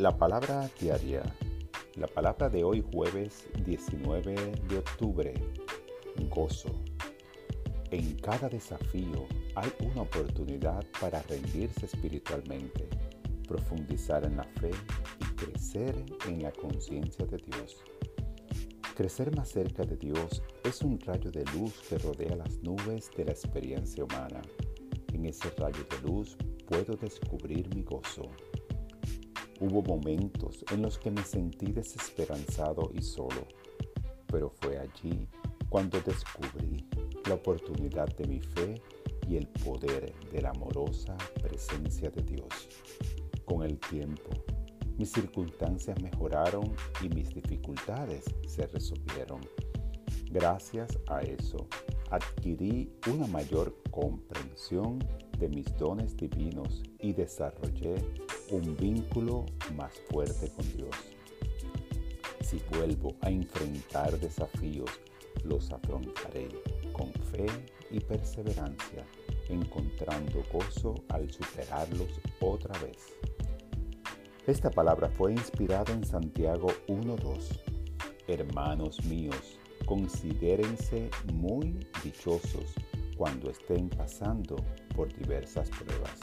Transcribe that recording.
La palabra diaria. La palabra de hoy jueves 19 de octubre. Gozo. En cada desafío hay una oportunidad para rendirse espiritualmente, profundizar en la fe y crecer en la conciencia de Dios. Crecer más cerca de Dios es un rayo de luz que rodea las nubes de la experiencia humana. En ese rayo de luz puedo descubrir mi gozo Hubo momentos en los que me sentí desesperanzado y solo, pero fue allí cuando descubrí la oportunidad de mi fe y el poder de la amorosa presencia de Dios. Con el tiempo, mis circunstancias mejoraron y mis dificultades se resolvieron. Gracias a eso, adquirí una mayor comprensión de mis dones divinos y desarrollé un vínculo más fuerte con Dios. Si vuelvo a enfrentar desafíos, los afrontaré con fe y perseverancia, encontrando gozo al superarlos otra vez. Esta palabra fue inspirada en Santiago 1.2. Hermanos míos, considérense muy dichosos cuando estén pasando por diversas pruebas